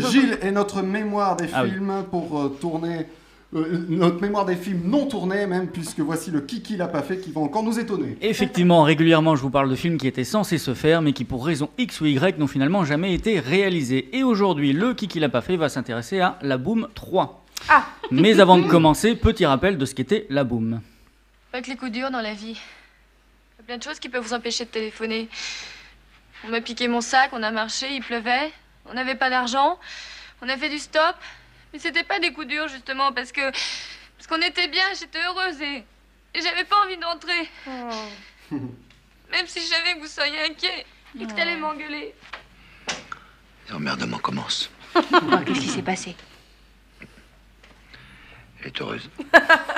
Gilles est notre mémoire des Ah oui. films pour euh, tourner. euh, notre mémoire des films non tournés, même, puisque voici le Kiki l'a pas fait qui va encore nous étonner. Effectivement, régulièrement, je vous parle de films qui étaient censés se faire, mais qui pour raison X ou Y n'ont finalement jamais été réalisés. Et aujourd'hui, le Kiki l'a pas fait va s'intéresser à La Boom 3. Ah. Mais avant de commencer, petit rappel de ce qu'était La Boom. Pas que les coups durs dans la vie. Il y a plein de choses qui peuvent vous empêcher de téléphoner. On m'a piqué mon sac, on a marché, il pleuvait, on n'avait pas d'argent, on a fait du stop. Mais c'était pas des coups durs justement parce que parce qu'on était bien, j'étais heureuse et, et j'avais pas envie d'entrer. Même si je savais que vous seriez inquiet et que t'allais m'engueuler. Les emmerdements commencent. Qu'est-ce qui s'est passé? Elle est heureuse.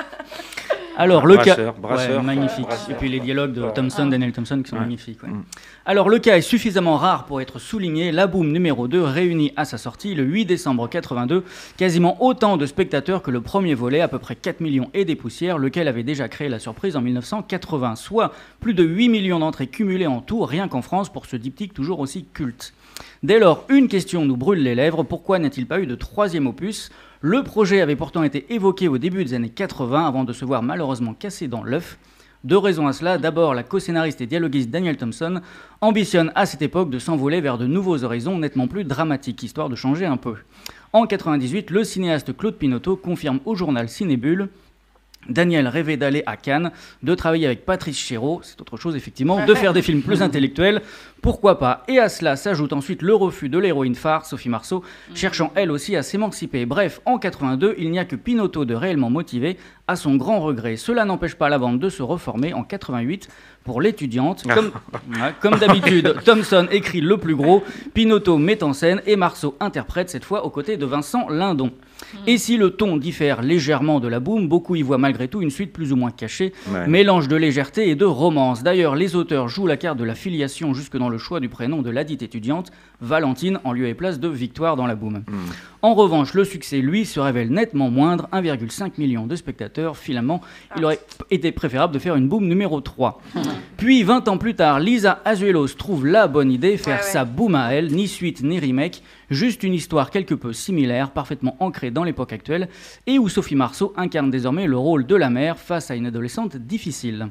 Alors, le Brasseur, cas. brasseur. Ouais, magnifique. Brasseur. Et puis les dialogues de. Thompson, Daniel Thompson qui sont Ouais. magnifiques. ouais. Mm. Alors, le cas est suffisamment rare pour être souligné. La Boom numéro 2 réunit à sa sortie le 8 décembre 82 quasiment autant de spectateurs que le premier volet, à peu près 4 millions et des poussières, lequel avait déjà créé la surprise en 1980, soit plus de 8 millions d'entrées cumulées en tout, rien qu'en France, pour ce diptyque toujours aussi culte. Dès lors, une question nous brûle les lèvres, pourquoi n'a-t-il pas eu de troisième opus? Le projet avait pourtant été évoqué au début des années 80 avant de se voir malheureusement cassé dans l'œuf. Deux raisons à cela. D'abord, la co-scénariste et dialoguiste Daniel Thompson ambitionne à cette époque de s'envoler vers de nouveaux horizons nettement plus dramatiques, histoire de changer un peu. En 98, le cinéaste Claude Pinoteau confirme au journal Cinébule Daniel rêvait d'aller à Cannes, de travailler avec Patrice Chéreau, c'est autre chose effectivement, de faire des films plus intellectuels, pourquoi pas? Et à cela s'ajoute ensuite le refus de l'héroïne phare, Sophie Marceau, cherchant elle aussi à s'émanciper. Bref, en 82, il n'y a que Pinotto de réellement motivé, à son grand regret. Cela n'empêche pas la bande de se reformer en 88 pour l'étudiante. Comme, Ouais, comme d'habitude, Thompson écrit le plus gros, Pinotto met en scène et Marceau interprète cette fois aux côtés de Vincent Lindon. Et si le ton diffère légèrement de la boom, beaucoup y voient malgré tout une suite plus ou moins cachée, Ouais. mélange de légèreté et de romance. D'ailleurs, les auteurs jouent la carte de la filiation jusque dans le choix du prénom de ladite étudiante, Valentine, en lieu et place de Victoire dans la boom. En revanche, le succès, lui, se révèle nettement moindre, 1,5 million de spectateurs. Finalement, il aurait été préférable de faire une boom numéro 3. Puis, 20 ans plus tard, Lisa Azuelos trouve la bonne idée, faire Ouais, ouais. sa boom à elle, ni suite ni remake, juste une histoire quelque peu similaire, parfaitement ancrée dans l'époque actuelle, et où Sophie Marceau incarne désormais le rôle de la mère face à une adolescente difficile.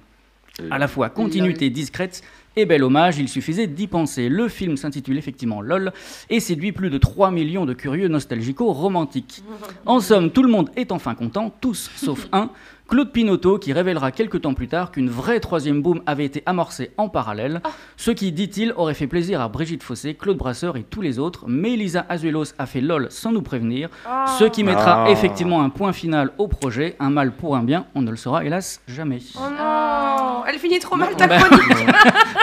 À la fois continuité discrète et bel hommage, il suffisait d'y penser. Le film s'intitule effectivement LOL et séduit plus de 3 millions de curieux nostalgico-romantiques. En somme, tout le monde est enfin content, tous sauf un, Claude Pinoteau, qui révélera quelques temps plus tard qu'une vraie troisième boom avait été amorcée en parallèle, ce qui, dit-il, aurait fait plaisir à Brigitte Fossé, Claude Brasseur et tous les autres, mais Lisa Azuelos a fait LOL sans nous prévenir, ce qui mettra Ah. effectivement un point final au projet, un mal pour un bien, on ne le saura hélas jamais. Oh non Elle finit trop mal ta Bah, chronique